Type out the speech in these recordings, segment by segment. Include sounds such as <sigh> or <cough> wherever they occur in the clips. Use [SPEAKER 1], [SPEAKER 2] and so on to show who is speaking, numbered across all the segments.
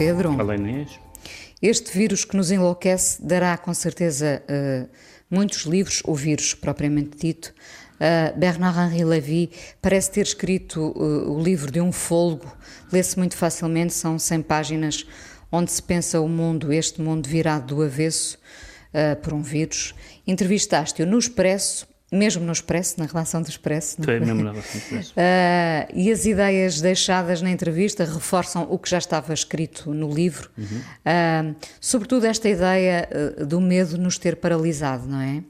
[SPEAKER 1] Pedro.
[SPEAKER 2] Inês.
[SPEAKER 1] Este vírus que nos enlouquece dará com certeza uh, muitos livros, ou vírus propriamente dito. Uh, Bernard-Henri Lévy parece ter escrito uh, o livro de um folgo, lê-se muito facilmente, são 100 páginas, onde se pensa o mundo, este mundo virado do avesso por um vírus. Entrevistaste-o no Expresso mesmo no Expresso, na relação do Expresso.
[SPEAKER 2] Foi mesmo na relação do Expresso. Uh, <laughs>
[SPEAKER 1] e as ideias deixadas na entrevista reforçam o que já estava escrito no livro, uhum. uh, sobretudo esta ideia uh, do medo nos ter paralisado, não é?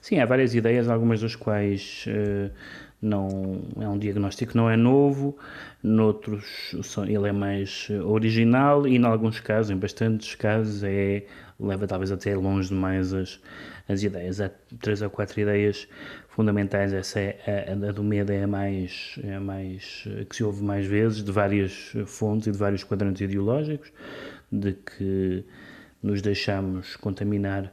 [SPEAKER 2] Sim, há várias ideias, algumas das quais não é um diagnóstico que não é novo, noutros ele é mais original e em alguns casos, em bastantes casos, é leva talvez até longe demais as, as ideias. Há três ou quatro ideias fundamentais. Essa é a, a do medo é a mais, é a mais que se ouve mais vezes de várias fontes e de vários quadrantes ideológicos, de que nos deixamos contaminar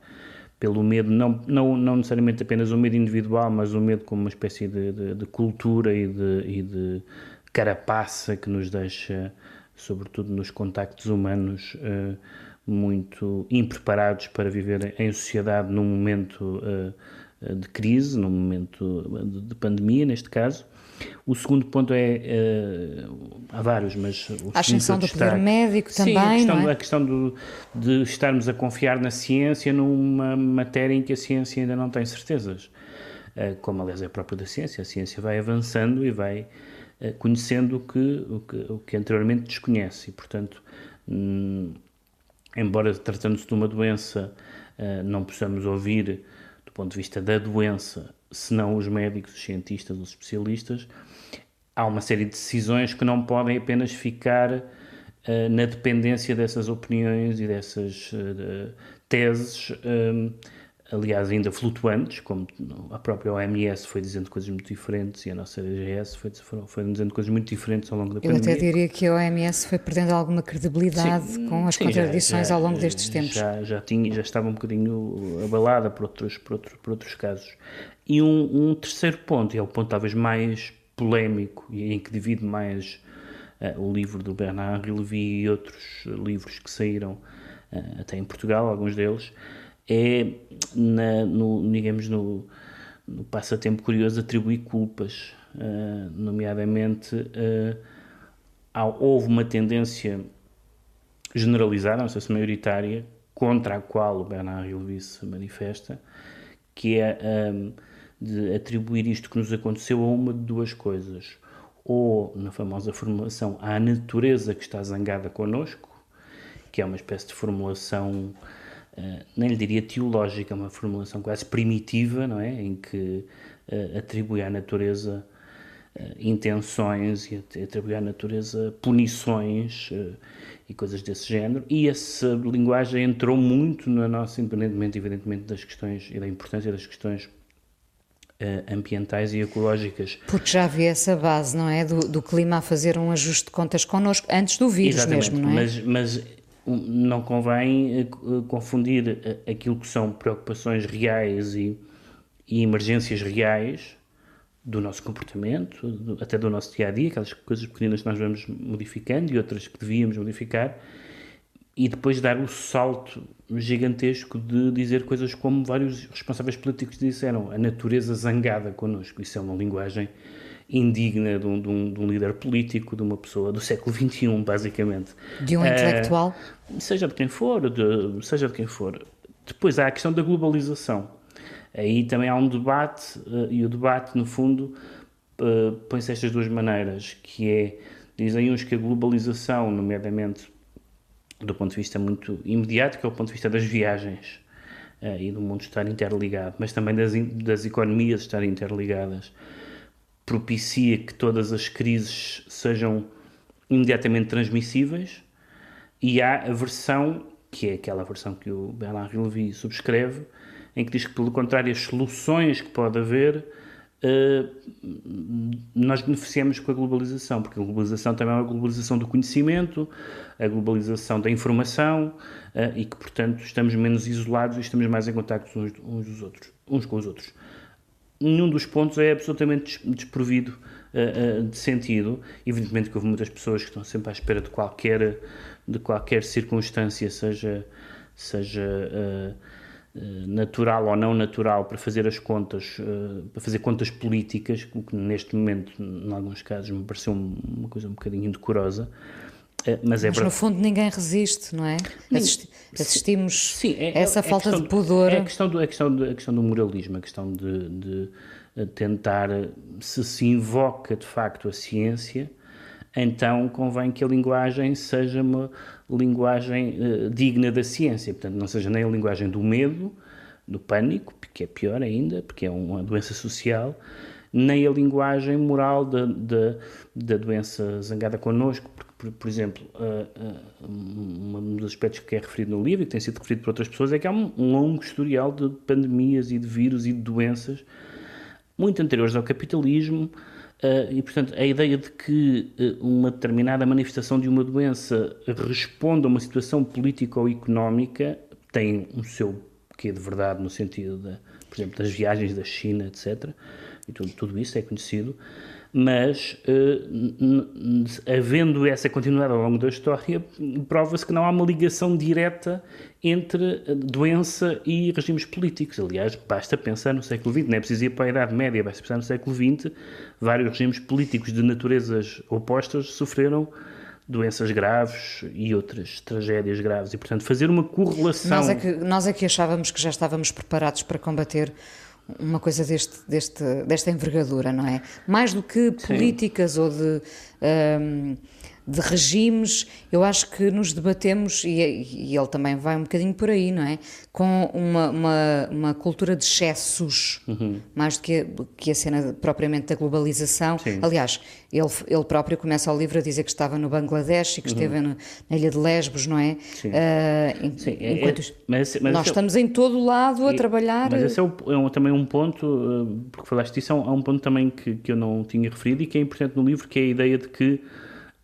[SPEAKER 2] pelo medo, não, não, não necessariamente apenas o medo individual, mas o medo como uma espécie de, de, de cultura e de, e de carapaça que nos deixa, sobretudo nos contactos humanos, uh, muito impreparados para viver em sociedade num momento uh, de crise, num momento de, de, pandemia, neste caso. O segundo ponto é, uh, há vários, mas...
[SPEAKER 1] a ascensão do poder médico também, Sim, a
[SPEAKER 2] questão,
[SPEAKER 1] é?
[SPEAKER 2] a questão do, de estarmos a confiar na ciência numa matéria em que a ciência ainda não tem certezas. Uh, como, aliás, é próprio da ciência. A ciência vai avançando e vai conhecendo o que, o que, o que anteriormente desconhece. E, portanto, hum, embora tratando-se de uma doença, uh, não possamos ouvir, do ponto de vista da doença, senão os médicos, os cientistas, os especialistas, há uma série de decisões que não podem apenas ficar uh, na dependência dessas opiniões e dessas uh, teses aliás, ainda flutuantes, como a própria OMS foi dizendo coisas muito diferentes e a nossa DGS foi, foi dizendo coisas muito diferentes ao longo da
[SPEAKER 1] Eu
[SPEAKER 2] pandemia.
[SPEAKER 1] Eu até diria que a OMS foi perdendo alguma credibilidade sim, com as sim, contradições já, já, ao longo destes tempos.
[SPEAKER 2] Já, já, tinha, já estava um bocadinho abalada por outros, por outros, por outros casos. E um, um terceiro ponto, e é o ponto talvez mais polémico e em que divide mais uh, o livro do Bernard Lévy e outros livros que saíram uh, até em Portugal, alguns deles, é, na, no, digamos, no, no, passatempo curioso, atribuir culpas, uh, nomeadamente uh, houve uma tendência generalizada, não sei se maioritária, contra a qual o Bernard Lévy se manifesta, que é um, de atribuir isto que nos aconteceu a uma de duas coisas. Ou, na famosa formulação, à natureza que está zangada connosco, que é uma espécie de formulação nem lhe diria teológica, uma formulação quase primitiva, não é? Em que uh, atribui à natureza uh, intenções e atribui à natureza punições e coisas desse género. E essa linguagem entrou muito na nossa, independentemente, evidentemente, das questões e da importância das questões ambientais e ecológicas.
[SPEAKER 1] Porque já havia essa base, não é? Do, do, clima a fazer um ajuste de contas connosco, antes do vírus
[SPEAKER 2] Exatamente,
[SPEAKER 1] mesmo, não
[SPEAKER 2] é? Mas, mas não convém eh, confundir eh, aquilo que são preocupações reais e, e emergências reais do nosso comportamento, do, até do nosso dia a dia, aquelas coisas pequenas que nós vamos modificando e outras que devíamos modificar, e depois dar o salto gigantesco de dizer coisas como vários responsáveis políticos disseram: a natureza zangada connosco. Isso é uma linguagem indigna de um, de, um, de um, líder político, de uma pessoa do século XXI, basicamente.
[SPEAKER 1] De um uh, intelectual?
[SPEAKER 2] Seja de quem for, de, seja de quem for. Depois há a questão da globalização. Aí também há um debate, uh, e o debate, no fundo, uh, põe-se estas duas maneiras, que é, dizem uns que a globalização, nomeadamente do ponto de vista muito imediato, que é o ponto de vista das viagens, e do mundo estar interligado, mas também das, das economias estarem interligadas, propicia que todas as crises sejam imediatamente transmissíveis e há a versão, que é aquela versão que o Bernard Lévy subscreve, em que diz que, pelo contrário, as soluções que pode haver uh, nós beneficiamos com a globalização, porque a globalização também é uma globalização do conhecimento, a globalização da informação uh, e que, portanto, estamos menos isolados e estamos mais em contato uns, uns, uns com os outros nenhum dos pontos é absolutamente desprovido uh, uh, de sentido. Evidentemente que houve muitas pessoas que estão sempre à espera de qualquer de qualquer circunstância, seja, seja uh, natural ou não natural, para fazer as contas, para fazer contas políticas, o que neste momento, em alguns casos, me pareceu uma coisa um bocadinho indecorosa.
[SPEAKER 1] Mas, é mas no fundo ninguém resiste, não é? Assisti assistimos sim, é, essa é, falta de pudor.
[SPEAKER 2] É a questão do, a questão do, a questão do moralismo, a questão de, de tentar, se se invoca de facto a ciência, então convém que a linguagem seja uma linguagem uh, digna da ciência, portanto, não seja nem a linguagem do medo, do pânico, que é pior ainda, porque é uma doença social, nem a linguagem moral da, da, da doença zangada connosco, por, por exemplo, uh, uh, um dos aspectos que é referido no livro e que tem sido referido por outras pessoas é que há um, um longo historial de pandemias e de vírus e de doenças muito anteriores ao capitalismo, Uh, e, portanto, a ideia de que uh, uma determinada manifestação de uma doença responda a uma situação política ou económica tem um seu quê de verdade no sentido, de, por exemplo, das viagens da China, etc. E tudo, tudo isso é conhecido mas uh, havendo essa continuidade ao longo da história, prova-se que não há uma ligação direta entre doença e regimes políticos. Aliás, basta pensar no século XX, não é preciso ir para a Idade Média, basta pensar no século XX, vários regimes políticos de naturezas opostas sofreram doenças graves e outras tragédias graves. E, portanto, fazer uma correlação...
[SPEAKER 1] Nós é que, nós é que achávamos que já estávamos preparados para combater uma coisa deste, deste, desta envergadura, não é? Mais do que políticas Sim. ou de. Um, de regimes, eu acho que nos debatemos, e, e, ele também vai um bocadinho por aí, não é? Com uma, uma, uma cultura de excessos, uhum. mais do que a, que a cena propriamente da globalização. Sim. Aliás, ele, ele próprio começa o livro a dizer que estava no Bangladesh e que uhum. esteve na, na, ilha de Lesbos, não é? Sim. Uh, Sim. Enquanto é, mas, mas nós é estamos é, em todo o lado a e, trabalhar.
[SPEAKER 2] Mas esse é, o, é um, também um ponto, uh, porque falaste disso, é um, é um ponto também que, que eu não tinha referido e que é importante no livro, que é a ideia de que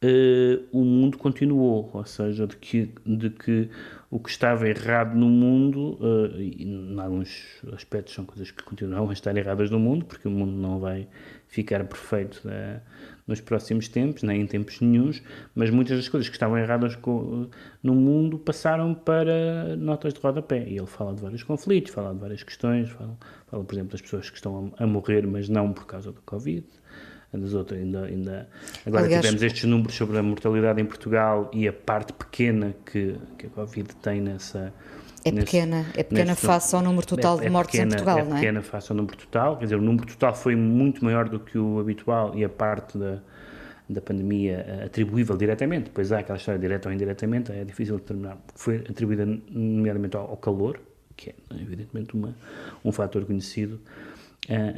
[SPEAKER 2] uh, o mundo continuou, ou seja, de que, de que o que estava errado no mundo, uh, e em alguns aspectos são coisas que continuam a estar erradas no mundo, porque o mundo não vai ficar perfeito uh, nos próximos tempos, nem em tempos nenhums, mas muitas das coisas que estavam erradas com, no mundo passaram para notas de rodapé. E ele fala de vários conflitos, fala de várias questões, fala, fala por exemplo, das pessoas que estão a, a morrer, mas não por causa do Covid das outras. Ainda, ainda... Agora Aliás, tivemos estes números sobre a mortalidade em Portugal e a parte pequena que, que a Covid tem nessa.
[SPEAKER 1] É nesse, pequena, é pequena nesse, face ao número total é, de mortes pequena, em Portugal, é
[SPEAKER 2] não é? É pequena face ao número total, quer dizer, o número total foi muito maior do que o habitual e a parte da, da pandemia eh, atribuível diretamente, depois há aquela história direta ou indiretamente, é difícil determinar, foi atribuída nomeadamente ao, ao calor, que é evidentemente uma, um fator conhecido,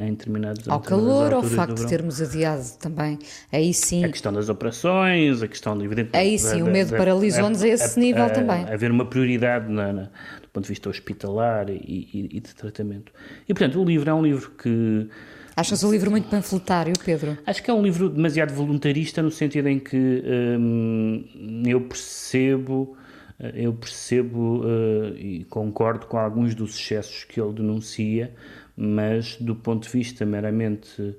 [SPEAKER 2] em determinados
[SPEAKER 1] Ao calor ao facto de termos adiado também? Aí sim.
[SPEAKER 2] A questão das operações, a questão, evidentemente.
[SPEAKER 1] Aí sim, da, o medo paralisou-nos a, a, esse nível também.
[SPEAKER 2] Haver uma prioridade na, na, do ponto de vista hospitalar e, e, e, de tratamento. E, portanto, o livro é um livro que.
[SPEAKER 1] Achas o livro muito panfletário, Pedro?
[SPEAKER 2] Acho que é um livro demasiado voluntarista no sentido em que hum, eu percebo eu percebo uh, e concordo com alguns dos excessos que ele denuncia, mas do ponto de vista meramente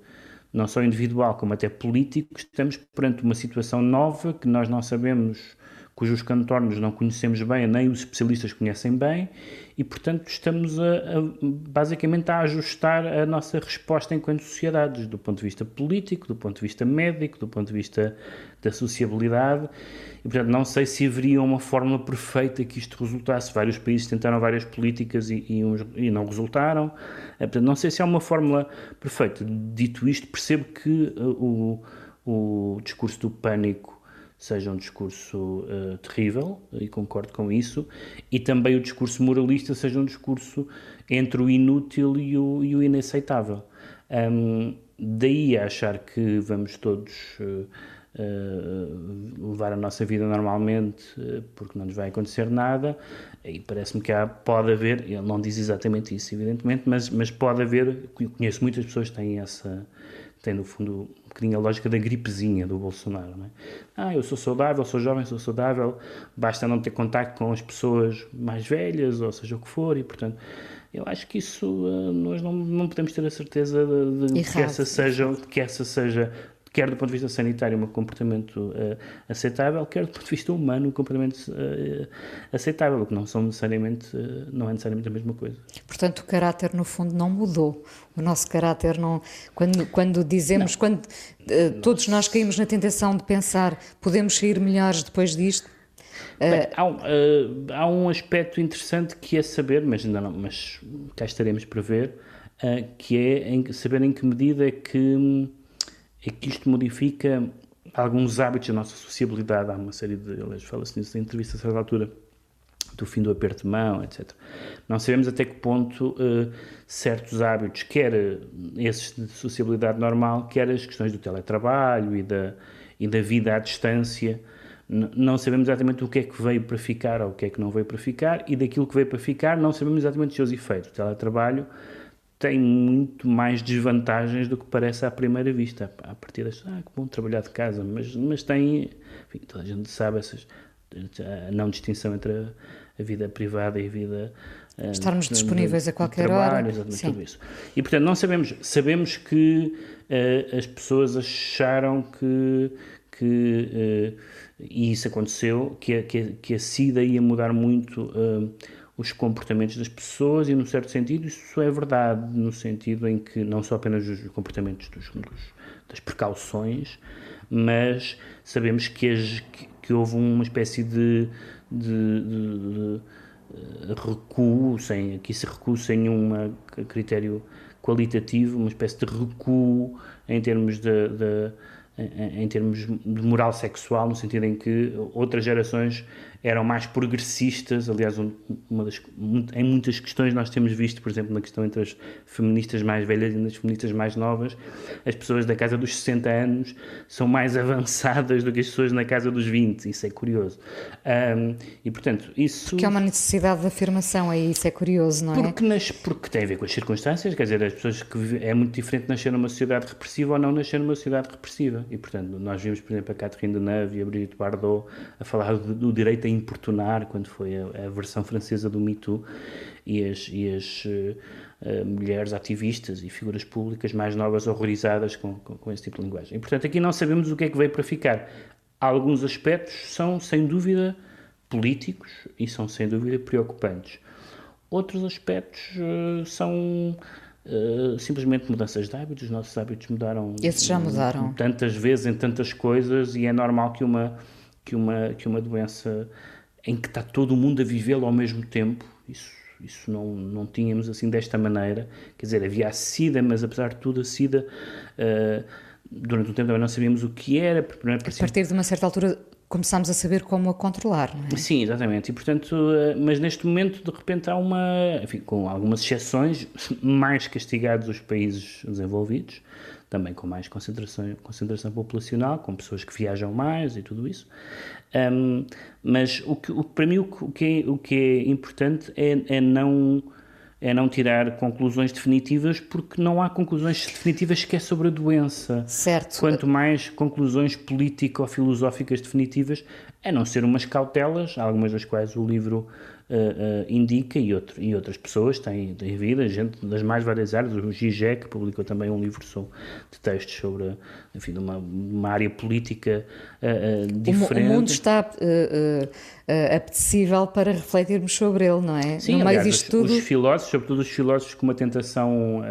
[SPEAKER 2] não só individual como até político, estamos perante uma situação nova que nós não sabemos, cujos contornos não conhecemos bem, nem os especialistas conhecem bem, e portanto estamos a, a, basicamente a ajustar a nossa resposta enquanto sociedades, do ponto de vista político, do ponto de vista médico, do ponto de vista da sociabilidade, e, portanto, não sei se haveria uma fórmula perfeita que isto resultasse. Vários países tentaram várias políticas e, e, uns, e não resultaram. É, portanto, não sei se há uma fórmula perfeita. Dito isto, percebo que uh, o, o discurso do pânico seja um discurso uh, terrível, e concordo com isso, e também o discurso moralista seja um discurso entre o inútil e o, e o inaceitável. Um, daí a achar que vamos todos. Uh, uh, levar a nossa vida normalmente porque não nos vai acontecer nada e parece-me que há, pode haver, ele não diz exatamente isso evidentemente, mas, mas pode haver, conheço muitas pessoas que têm essa têm no fundo bocadinho a lógica da gripezinha do Bolsonaro, não é? Ah, eu sou saudável, sou jovem, sou saudável, basta não ter contacto com as pessoas mais velhas, ou seja o que for, e portanto eu acho que isso uh, nós não, não podemos ter a certeza de, de que essa seja que essa seja quer do ponto de vista sanitário, um comportamento uh, aceitável, quer do ponto de vista humano, um comportamento uh, aceitável, que não são necessariamente, uh, não é necessariamente a mesma coisa.
[SPEAKER 1] Portanto, o caráter, no fundo, não mudou. O nosso caráter não. Quando, quando dizemos, não. quando todos nós caímos na tentação de pensar podemos sair melhores depois disto,
[SPEAKER 2] Bem, há, um, uh, há, um, aspecto interessante que é saber, mas ainda não, mas cá estaremos para ver, uh, que é em, saber em que medida é que, é que isto modifica alguns hábitos da nossa sociabilidade. Há uma série de, aliás, fala-se nisso em entrevista a certa altura, do fim do aperto de mão, etc. Não sabemos até que ponto uh, certos hábitos, quer esses de sociabilidade normal, quer as questões do teletrabalho e da, e da vida à distância, não sabemos exatamente o que é que veio para ficar ou o que é que não veio para ficar, e daquilo que veio para ficar não sabemos exatamente os seus efeitos. O teletrabalho tem muito mais desvantagens do que parece à primeira vista. A partir das ah, que bom trabalhar de casa, mas, mas tem, enfim, toda a gente sabe essas, a não distinção entre a, a vida privada e a vida
[SPEAKER 1] ah, Estarmos disponíveis a qualquer trabalho, hora.
[SPEAKER 2] Exatamente, Sim. tudo isso. E portanto, não sabemos, sabemos que uh, as pessoas acharam que, que uh, e isso aconteceu, que a, que a, que a SIDA ia mudar muito uh, os comportamentos das pessoas e, num certo sentido, isso é verdade, no sentido em que não só apenas os comportamentos dos, dos, das precauções, mas sabemos que, as, que, que houve uma espécie de, de, de, de eh, recuo, sem, que esse recuo sem nenhum critério qualitativo, uma espécie de recuo em termos de, de em, termos de moral sexual, no sentido em que outras gerações eram mais progressistas. Aliás, uma das, em muitas questões nós temos visto, por exemplo, na questão entre as feministas mais velhas e as feministas mais novas, as pessoas da casa dos 60 anos são mais <laughs> avançadas do que as pessoas na casa dos 20. Isso é curioso. Um, e, portanto, isso...
[SPEAKER 1] Porque há uma necessidade de afirmação aí, isso é curioso, não
[SPEAKER 2] é? Porque, nas, porque tem a ver com as circunstâncias, quer dizer, as pessoas que é muito diferente nascer numa sociedade repressiva ou não nascer numa sociedade repressiva. E, portanto, nós vimos, por exemplo, a Catherine Deneuve e a Brigitte Bardot a falar do, do direito a importunar, quando foi a, a versão francesa do Me Too, e as, e as uh, mulheres ativistas e figuras públicas mais novas horrorizadas com, com, com, esse tipo de linguagem. E, portanto, aqui não sabemos o que é que veio para ficar. Alguns aspectos são, sem dúvida, políticos e são, sem dúvida, preocupantes. Outros aspectos uh, são Uh, simplesmente mudanças de hábitos, os nossos hábitos mudaram.
[SPEAKER 1] Esses já mudaram.
[SPEAKER 2] Tantas vezes em tantas coisas e é normal que uma, que uma, que uma doença em que está todo o mundo a vivê-lo ao mesmo tempo, isso, isso não, não tínhamos assim desta maneira. Quer dizer, havia a SIDA, mas apesar de tudo, a SIDA, uh, durante um tempo também não sabíamos o que era.
[SPEAKER 1] Não é a partir de uma certa altura começámos a saber como a controlar, não é?
[SPEAKER 2] Sim, exatamente. E portanto, uh, mas neste momento, de repente, há uma, enfim, com algumas exceções, <laughs> mais castigados os países desenvolvidos, também com mais concentração, concentração populacional, com pessoas que viajam mais e tudo isso. Um, mas o que, o, para mim o que, é, o que é importante é, é, não, é não tirar conclusões definitivas, porque não há conclusões definitivas sequer sobre a doença.
[SPEAKER 1] Certo.
[SPEAKER 2] Quanto mais conclusões político-filosóficas definitivas, a não ser umas cautelas, algumas das quais o livro uh, uh, indica e, outro, e outras pessoas têm, têm vida, gente das mais várias áreas. O Gigec publicou também um livro de textos sobre enfim, uma, uma área política uh, diferente.
[SPEAKER 1] O, mundo está apetecível para refletirmos sobre ele, não é?
[SPEAKER 2] Sim, no aliás, os, tudo... os filósofos, sobretudo os filósofos com uma tentação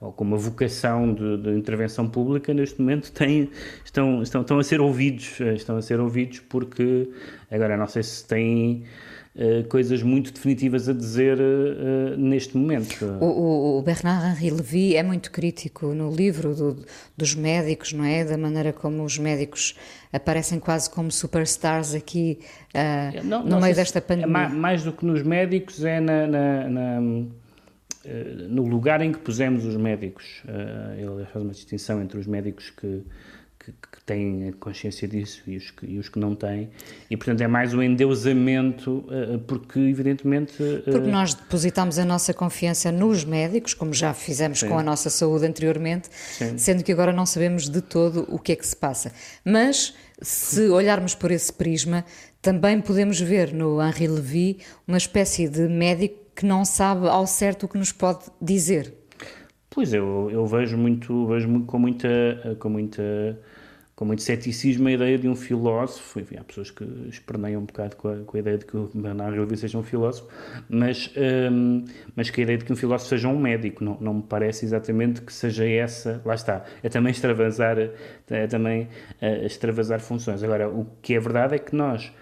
[SPEAKER 2] ou com uma vocação de, de, intervenção pública, neste momento têm, estão, estão, estão a ser ouvidos, estão a ser ouvidos porque, agora não sei se têm Uh, coisas muito definitivas a dizer uh, neste momento.
[SPEAKER 1] O, o, Bernard-Henri Lévy é muito crítico no livro do, dos médicos, não é? Da maneira como os médicos aparecem quase como superstars aqui uh, não, no não meio desta pandemia.
[SPEAKER 2] É mais, mais, do que nos médicos, é na, na, na, no lugar em que pusemos os médicos. ele faz uma distinção entre os médicos que que, que, têm consciência disso e os, que, e os que não têm. E, portanto, é mais um endeusamento, uh, porque, evidentemente. Uh,
[SPEAKER 1] porque nós depositamos a nossa confiança nos médicos, como já fizemos sim. com a nossa saúde anteriormente, sim. sendo que agora não sabemos de todo o que é que se passa. Mas, se olharmos por esse prisma, também podemos ver no Henri Levy uma espécie de médico que não sabe ao certo o que nos pode dizer.
[SPEAKER 2] Pois eu, eu vejo muito, vejo muito, com muita, com muita, com muito ceticismo a ideia de um filósofo. Enfim, há pessoas que esperneiam um bocado com a, com a ideia de que o Bernardo Levy seja um filósofo, mas, um, mas que a ideia de que um filósofo seja um médico não, não me parece exatamente que seja essa. Lá está. É também extravasar, é também uh, extravasar funções. Agora, o que é verdade é que nós,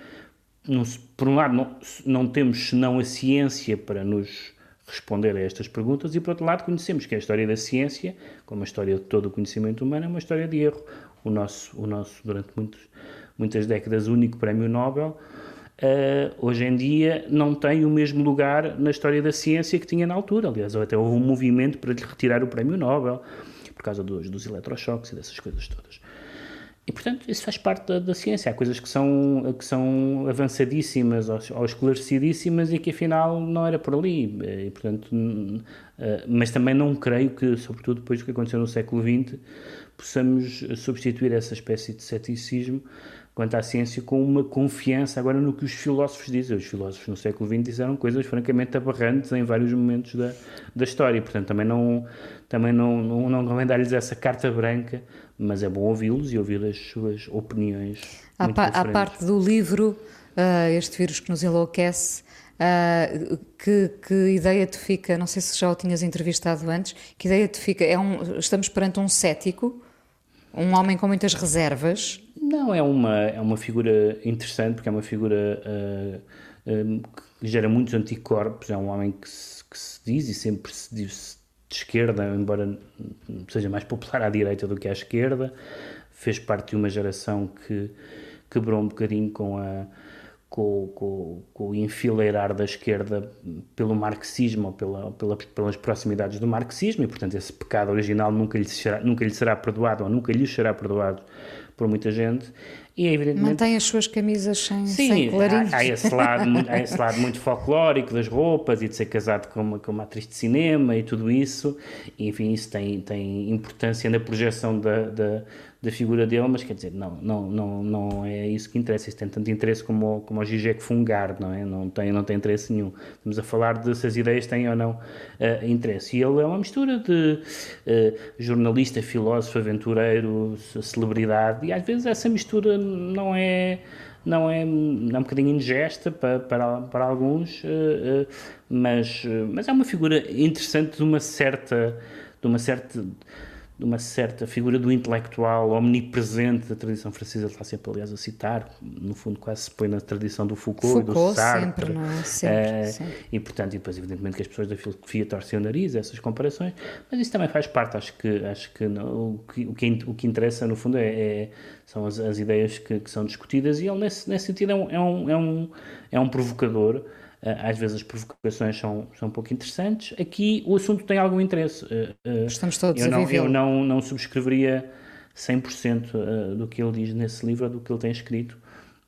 [SPEAKER 2] por um lado, não, não temos senão a ciência para nos responder a estas perguntas e, por outro lado, conhecemos que a história da ciência, como a história de todo o conhecimento humano, é uma história de erro. O nosso, o nosso durante muitos, muitas décadas, único prémio Nobel, uh, hoje em dia não tem o mesmo lugar na história da ciência que tinha na altura. Aliás, até houve um movimento para lhe retirar o prémio Nobel, por causa dos, dos eletrochoques e dessas coisas todas. E, portanto, isso faz parte da, da, ciência. Há coisas que são, que são avançadíssimas ou, ou, esclarecidíssimas e que, afinal, não era por ali. E, portanto, eh, mas também não creio que, sobretudo depois do que aconteceu no século XX, possamos substituir essa espécie de ceticismo quanto à ciência com uma confiança agora no que os filósofos dizem. Os filósofos no século XX disseram coisas francamente aberrantes em vários momentos da, da história. Portanto, também não, também não, não, não convém dar-lhes essa carta branca mas é bom ouvi-los e ouvir as suas opiniões. À, pa
[SPEAKER 1] à parte do livro, uh, Este Vírus que nos enlouquece, uh, que, que, ideia te fica? Não sei se já o tinhas entrevistado antes. Que ideia te fica? É um, estamos perante um cético, um homem com muitas reservas?
[SPEAKER 2] Não, é uma, é uma figura interessante, porque é uma figura uh, que gera muitos anticorpos. É um homem que se, que se diz e sempre se diz de esquerda, embora seja mais popular à direita do que à esquerda, fez parte de uma geração que quebrou um bocadinho com a com, com, com, o enfileirar da esquerda pelo marxismo ou pela, pela, pelas proximidades do marxismo e, portanto, esse pecado original nunca lhe, será, nunca lhe será perdoado ou nunca lhe será perdoado por muita gente.
[SPEAKER 1] E, evidentemente, Mantém as suas camisas sem, sim, sem clarinhos.
[SPEAKER 2] Há, há, esse lado, <laughs> há esse lado muito folclórico das roupas e de ser casado com uma, com uma atriz de cinema e tudo isso. E, enfim, isso tem, tem importância na projeção da, da da figura dele, mas quer dizer, não, não, não, não é isso que interessa. Isso tem tanto interesse como, como o Zizek Fungar, não é? Não tem, não tem interesse nenhum. Estamos a falar de se as ideias têm ou não uh, interesse. E ele é uma mistura de uh, jornalista, filósofo, aventureiro, celebridade, e às vezes essa mistura não é não é, é um bocadinho ingesta para, para, para alguns, uh, uh, mas, mas é uma figura interessante de uma certa, de uma certa de uma certa figura do intelectual omnipresente da tradição francesa, ele está sempre, aliás, a citar, no fundo quase se põe na tradição do Foucault, Foucault
[SPEAKER 1] do Sartre. sempre, não é? Sempre, é, sempre.
[SPEAKER 2] E, portanto, e depois, evidentemente, que as pessoas da filosofia torcem o nariz, essas comparações, mas isso também faz parte, acho que, acho que, não, o, que o, que o que interessa, no fundo, é, é são as, as ideias que, que, são discutidas, e ele, nesse, nesse sentido, é um, é um, é um, é um provocador, às vezes as provocações são, são um pouco interessantes. Aqui o assunto tem algum interesse. Ah,
[SPEAKER 1] ah, Estamos todos
[SPEAKER 2] eu
[SPEAKER 1] não, a viver.
[SPEAKER 2] Eu não, não subscreveria 100% do que ele diz nesse livro, do que ele tem escrito,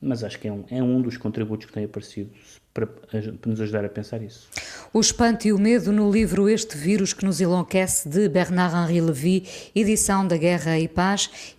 [SPEAKER 2] mas acho que é um, é um dos contributos que tem aparecido para, para nos ajudar a pensar isso.
[SPEAKER 1] O espanto e o medo no livro Este Vírus que nos enlouquece, de Bernard-Henri Lévy, edição da Guerra e Paz.